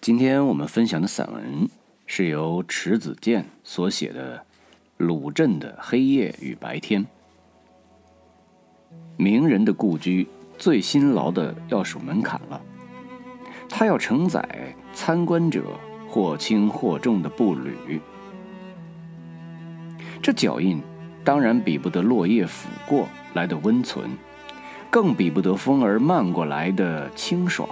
今天我们分享的散文是由迟子建所写的《鲁镇的黑夜与白天》。名人的故居最辛劳的要数门槛了，它要承载参观者或轻或重的步履，这脚印当然比不得落叶拂过来的温存，更比不得风儿漫过来的清爽，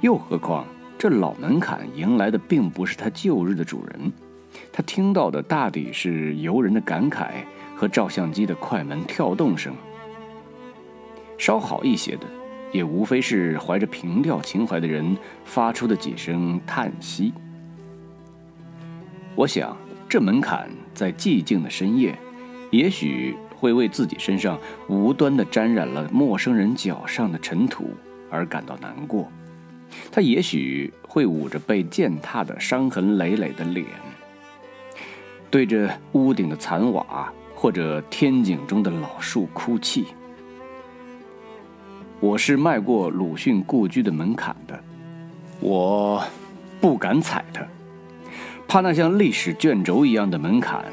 又何况。这老门槛迎来的并不是他旧日的主人，他听到的大抵是游人的感慨和照相机的快门跳动声。稍好一些的，也无非是怀着平调情怀的人发出的几声叹息。我想，这门槛在寂静的深夜，也许会为自己身上无端的沾染了陌生人脚上的尘土而感到难过。他也许会捂着被践踏的伤痕累累的脸，对着屋顶的残瓦或者天井中的老树哭泣。我是迈过鲁迅故居的门槛的，我不敢踩它，怕那像历史卷轴一样的门槛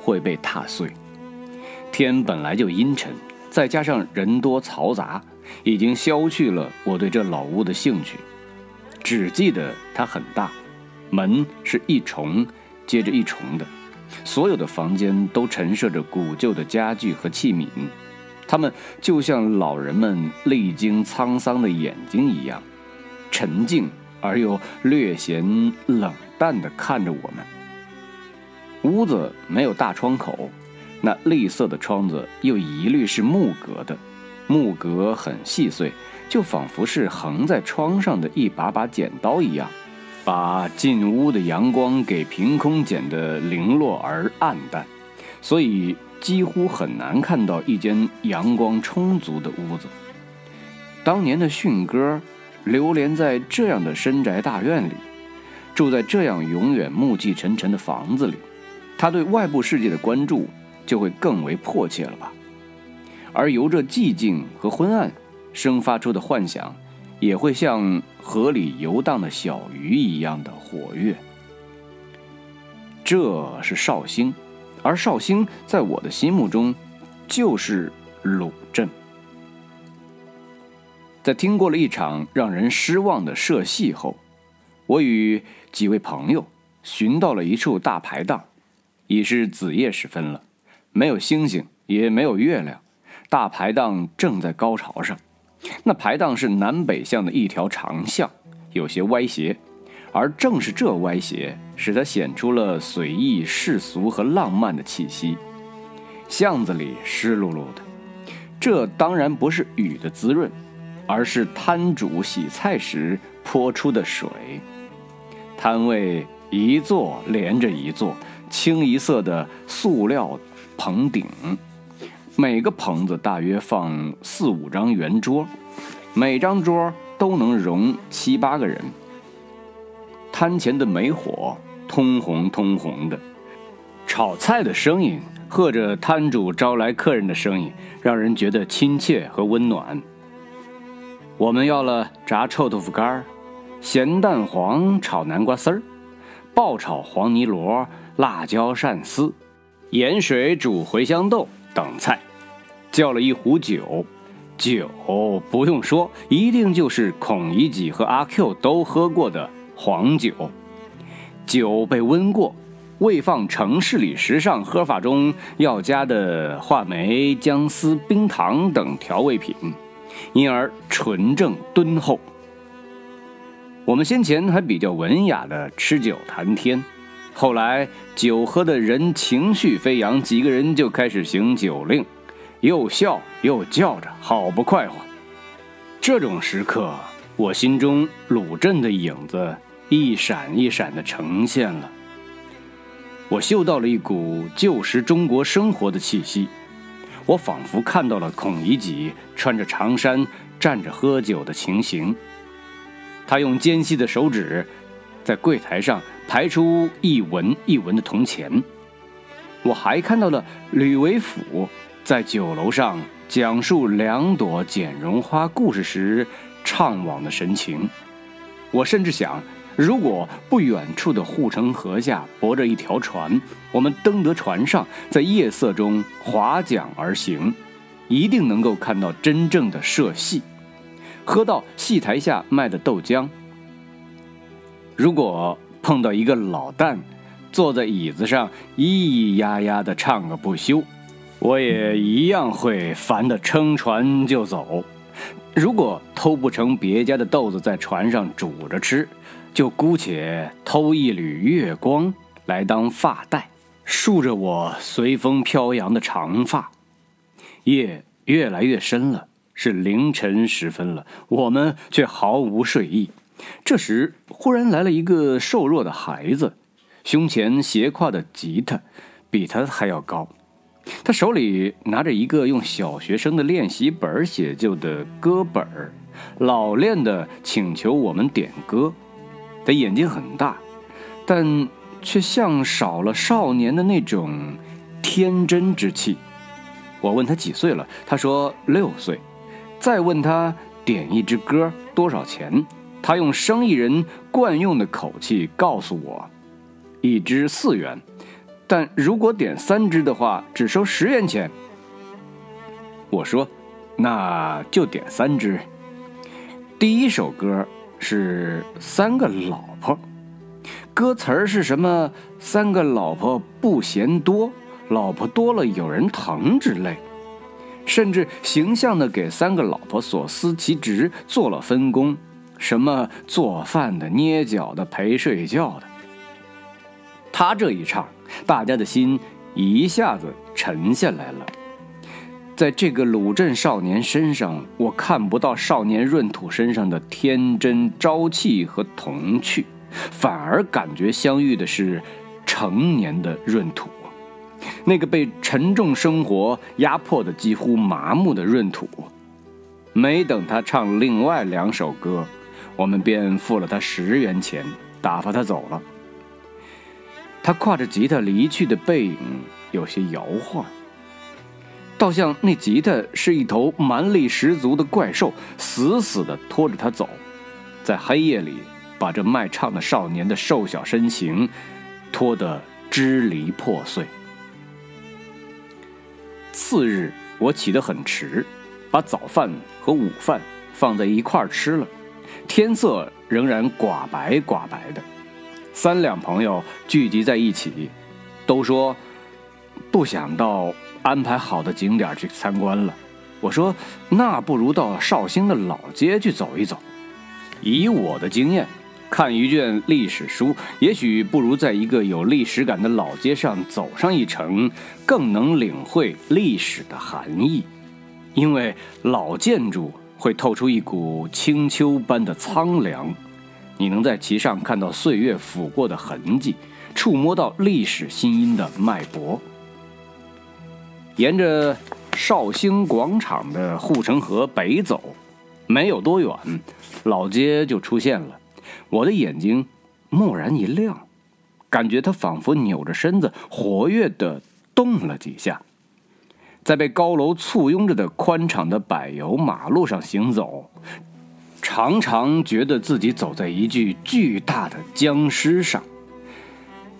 会被踏碎。天本来就阴沉，再加上人多嘈杂，已经消去了我对这老屋的兴趣。只记得它很大，门是一重接着一重的，所有的房间都陈设着古旧的家具和器皿，它们就像老人们历经沧桑的眼睛一样，沉静而又略显冷淡地看着我们。屋子没有大窗口，那绿色的窗子又一律是木格的，木格很细碎。就仿佛是横在窗上的一把把剪刀一样，把进屋的阳光给凭空剪得零落而暗淡，所以几乎很难看到一间阳光充足的屋子。当年的迅哥流连在这样的深宅大院里，住在这样永远暮气沉沉的房子里，他对外部世界的关注就会更为迫切了吧？而由这寂静和昏暗。生发出的幻想，也会像河里游荡的小鱼一样的活跃。这是绍兴，而绍兴在我的心目中，就是鲁镇。在听过了一场让人失望的社戏后，我与几位朋友寻到了一处大排档，已是子夜时分了，没有星星，也没有月亮，大排档正在高潮上。那排档是南北向的一条长巷，有些歪斜，而正是这歪斜，使它显出了随意、世俗和浪漫的气息。巷子里湿漉漉的，这当然不是雨的滋润，而是摊主洗菜时泼出的水。摊位一座连着一座，清一色的塑料棚顶。每个棚子大约放四五张圆桌，每张桌都能容七八个人。摊前的煤火通红通红的，炒菜的声音和着摊主招来客人的声音，让人觉得亲切和温暖。我们要了炸臭豆腐干、咸蛋黄炒南瓜丝儿、爆炒黄泥螺、辣椒鳝丝、盐水煮茴香豆。等菜，叫了一壶酒，酒不用说，一定就是孔乙己和阿 Q 都喝过的黄酒。酒被温过，未放城市里时尚喝法中要加的话梅、姜丝、冰糖等调味品，因而纯正敦厚。我们先前还比较文雅的吃酒谈天。后来酒喝的人情绪飞扬，几个人就开始行酒令，又笑又叫着，好不快活。这种时刻，我心中鲁镇的影子一闪一闪地呈现了。我嗅到了一股旧时中国生活的气息，我仿佛看到了孔乙己穿着长衫站着喝酒的情形。他用尖细的手指在柜台上。排出一文一文的铜钱，我还看到了吕为甫在酒楼上讲述两朵剪绒花故事时怅惘的神情。我甚至想，如果不远处的护城河下泊着一条船，我们登得船上，在夜色中划桨而行，一定能够看到真正的社戏，喝到戏台下卖的豆浆。如果碰到一个老旦，坐在椅子上咿咿呀呀地唱个不休，我也一样会烦得撑船就走。如果偷不成别家的豆子在船上煮着吃，就姑且偷一缕月光来当发带，束着我随风飘扬的长发。夜越来越深了，是凌晨时分了，我们却毫无睡意。这时，忽然来了一个瘦弱的孩子，胸前斜挎的吉他比他还要高。他手里拿着一个用小学生的练习本写就的歌本儿，老练的请求我们点歌。他眼睛很大，但却像少了少年的那种天真之气。我问他几岁了，他说六岁。再问他点一支歌多少钱，他用生意人惯用的口气告诉我，一支四元。但如果点三支的话，只收十元钱。我说，那就点三支。第一首歌是三个老婆，歌词儿是什么？三个老婆不嫌多，老婆多了有人疼之类，甚至形象的给三个老婆所司其职做了分工，什么做饭的、捏脚的、陪睡觉的。他这一唱。大家的心一下子沉下来了。在这个鲁镇少年身上，我看不到少年闰土身上的天真朝气和童趣，反而感觉相遇的是成年的闰土，那个被沉重生活压迫的几乎麻木的闰土。没等他唱另外两首歌，我们便付了他十元钱，打发他走了。他挎着吉他离去的背影有些摇晃，倒像那吉他是一头蛮力十足的怪兽，死死地拖着他走，在黑夜里把这卖唱的少年的瘦小身形拖得支离破碎。次日，我起得很迟，把早饭和午饭放在一块吃了，天色仍然寡白寡白的。三两朋友聚集在一起，都说不想到安排好的景点去参观了。我说，那不如到绍兴的老街去走一走。以我的经验，看一卷历史书，也许不如在一个有历史感的老街上走上一程，更能领会历史的含义。因为老建筑会透出一股清秋般的苍凉。你能在其上看到岁月抚过的痕迹，触摸到历史新音的脉搏。沿着绍兴广场的护城河北走，没有多远，老街就出现了。我的眼睛蓦然一亮，感觉它仿佛扭着身子，活跃地动了几下。在被高楼簇拥着的宽敞的柏油马路上行走。常常觉得自己走在一具巨大的僵尸上，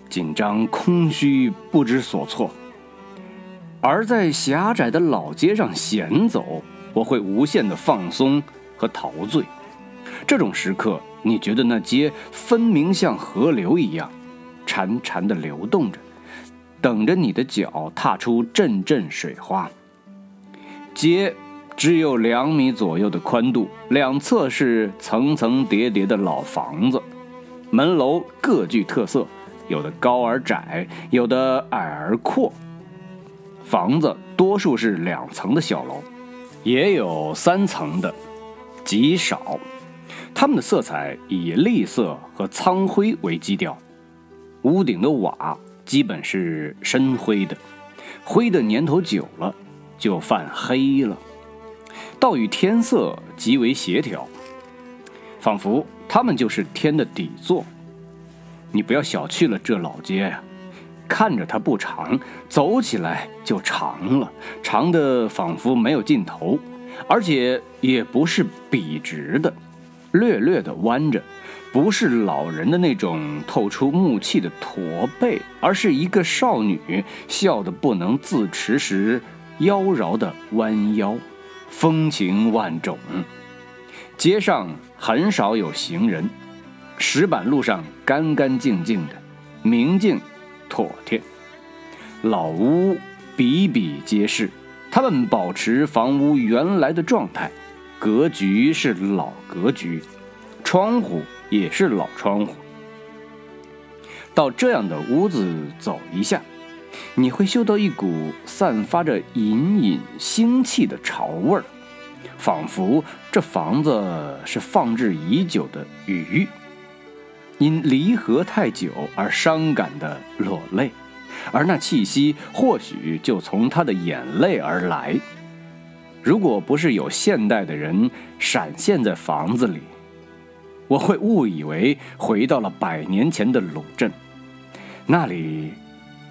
紧张、空虚、不知所措；而在狭窄的老街上闲走，我会无限的放松和陶醉。这种时刻，你觉得那街分明像河流一样，潺潺的流动着，等着你的脚踏出阵阵水花。街。只有两米左右的宽度，两侧是层层叠叠的老房子，门楼各具特色，有的高而窄，有的矮而阔。房子多数是两层的小楼，也有三层的，极少。它们的色彩以栗色和苍灰为基调，屋顶的瓦基本是深灰的，灰的年头久了就泛黑了。倒与天色极为协调，仿佛它们就是天的底座。你不要小觑了这老街呀，看着它不长，走起来就长了，长的仿佛没有尽头，而且也不是笔直的。略略的弯着，不是老人的那种透出木气的驼背，而是一个少女笑得不能自持时妖娆的弯腰，风情万种。街上很少有行人，石板路上干干净净的，明净妥帖。老屋比比皆是，他们保持房屋原来的状态，格局是老格局，窗户也是老窗户。到这样的屋子走一下，你会嗅到一股散发着隐隐腥气的潮味儿，仿佛这房子是放置已久的鱼，因离合太久而伤感的落泪。而那气息或许就从他的眼泪而来。如果不是有现代的人闪现在房子里，我会误以为回到了百年前的鲁镇。那里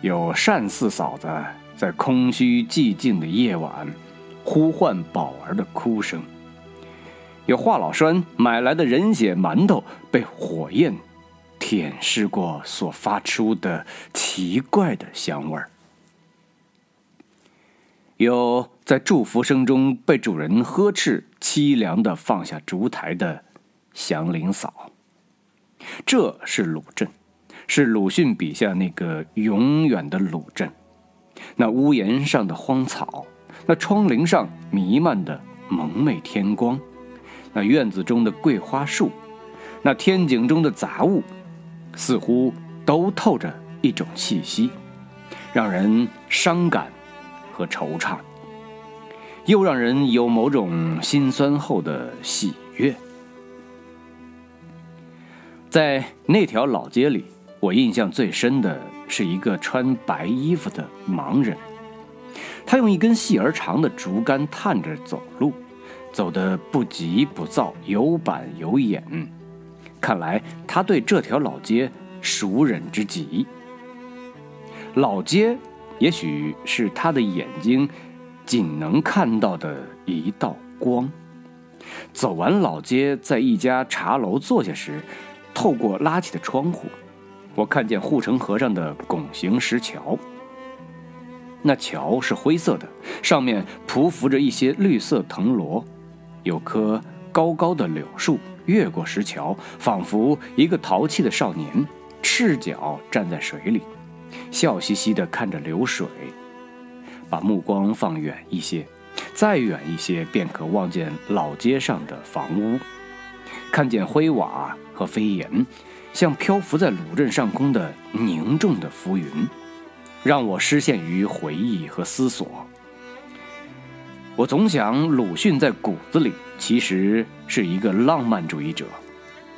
有单四嫂子在空虚寂静的夜晚呼唤宝儿的哭声，有华老栓买来的人血馒头被火焰。舔舐过所发出的奇怪的香味儿，有在祝福声中被主人呵斥、凄凉的放下烛台的祥林嫂。这是鲁镇，是鲁迅笔下那个永远的鲁镇。那屋檐上的荒草，那窗棂上弥漫的蒙昧天光，那院子中的桂花树，那天井中的杂物。似乎都透着一种气息，让人伤感和惆怅，又让人有某种心酸后的喜悦。在那条老街里，我印象最深的是一个穿白衣服的盲人，他用一根细而长的竹竿探着走路，走得不急不躁，有板有眼。看来他对这条老街熟稔之极。老街也许是他的眼睛仅能看到的一道光。走完老街，在一家茶楼坐下时，透过拉起的窗户，我看见护城河上的拱形石桥。那桥是灰色的，上面匍匐着一些绿色藤萝，有棵高高的柳树。越过石桥，仿佛一个淘气的少年，赤脚站在水里，笑嘻嘻地看着流水。把目光放远一些，再远一些，便可望见老街上的房屋，看见灰瓦和飞檐，像漂浮在鲁镇上空的凝重的浮云，让我失陷于回忆和思索。我总想，鲁迅在骨子里其实是一个浪漫主义者，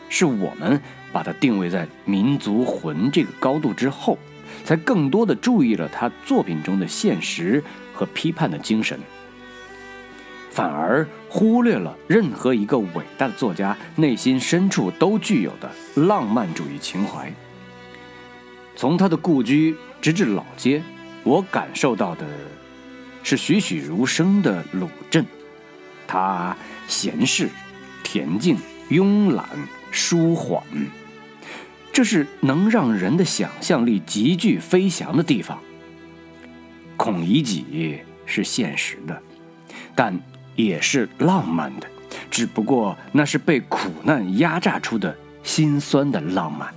是我们把他定位在民族魂这个高度之后，才更多的注意了他作品中的现实和批判的精神，反而忽略了任何一个伟大的作家内心深处都具有的浪漫主义情怀。从他的故居直至老街，我感受到的。是栩栩如生的鲁镇，它闲适、恬静、慵懒、舒缓，这是能让人的想象力急剧飞翔的地方。孔乙己是现实的，但也是浪漫的，只不过那是被苦难压榨出的心酸的浪漫。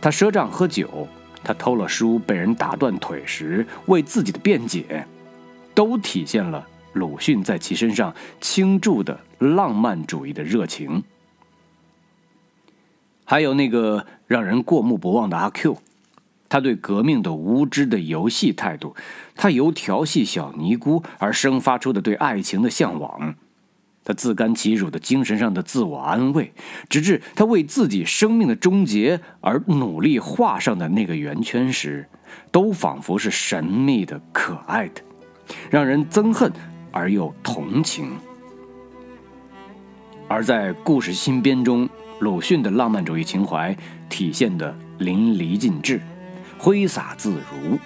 他赊账喝酒。他偷了书被人打断腿时为自己的辩解，都体现了鲁迅在其身上倾注的浪漫主义的热情。还有那个让人过目不忘的阿 Q，他对革命的无知的游戏态度，他由调戏小尼姑而生发出的对爱情的向往。他自甘其辱的精神上的自我安慰，直至他为自己生命的终结而努力画上的那个圆圈时，都仿佛是神秘的、可爱的，让人憎恨而又同情。而在故事新编中，鲁迅的浪漫主义情怀体现的淋漓尽致，挥洒自如。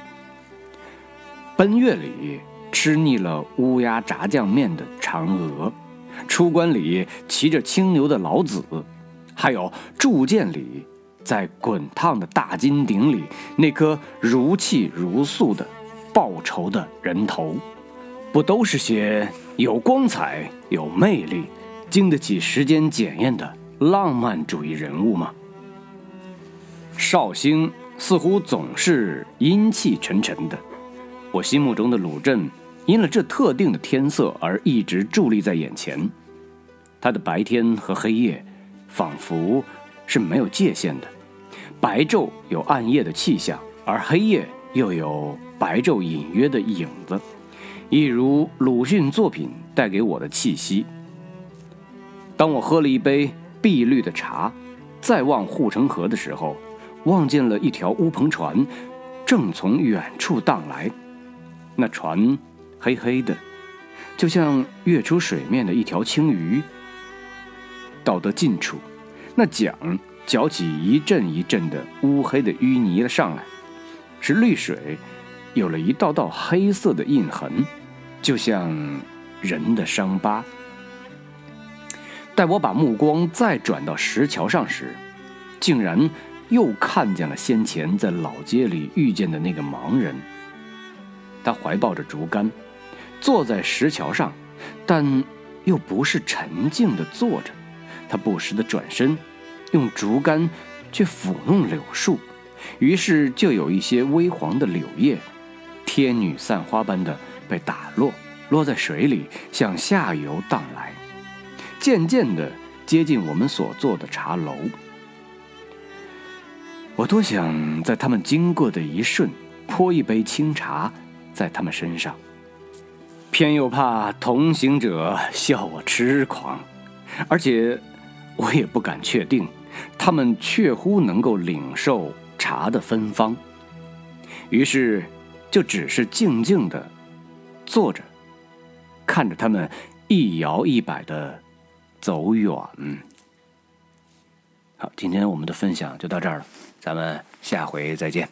奔月里吃腻了乌鸦炸酱面的嫦娥。出关里骑着青牛的老子，还有铸剑里在滚烫的大金鼎里那颗如泣如诉的报仇的人头，不都是些有光彩、有魅力、经得起时间检验的浪漫主义人物吗？绍兴似乎总是阴气沉沉的，我心目中的鲁镇。因了这特定的天色而一直伫立在眼前，它的白天和黑夜仿佛是没有界限的，白昼有暗夜的气象，而黑夜又有白昼隐约的影子，一如鲁迅作品带给我的气息。当我喝了一杯碧绿的茶，再望护城河的时候，望见了一条乌篷船，正从远处荡来，那船。黑黑的，就像跃出水面的一条青鱼。到得近处，那桨搅起一阵一阵的乌黑的淤泥了上来，使绿水有了一道道黑色的印痕，就像人的伤疤。待我把目光再转到石桥上时，竟然又看见了先前在老街里遇见的那个盲人。他怀抱着竹竿。坐在石桥上，但又不是沉静地坐着。他不时地转身，用竹竿去抚弄柳树，于是就有一些微黄的柳叶，天女散花般的被打落，落在水里，向下游荡来，渐渐地接近我们所坐的茶楼。我多想在他们经过的一瞬，泼一杯清茶在他们身上。偏又怕同行者笑我痴狂，而且我也不敢确定，他们确乎能够领受茶的芬芳。于是，就只是静静的坐着，看着他们一摇一摆的走远。好，今天我们的分享就到这儿了，咱们下回再见。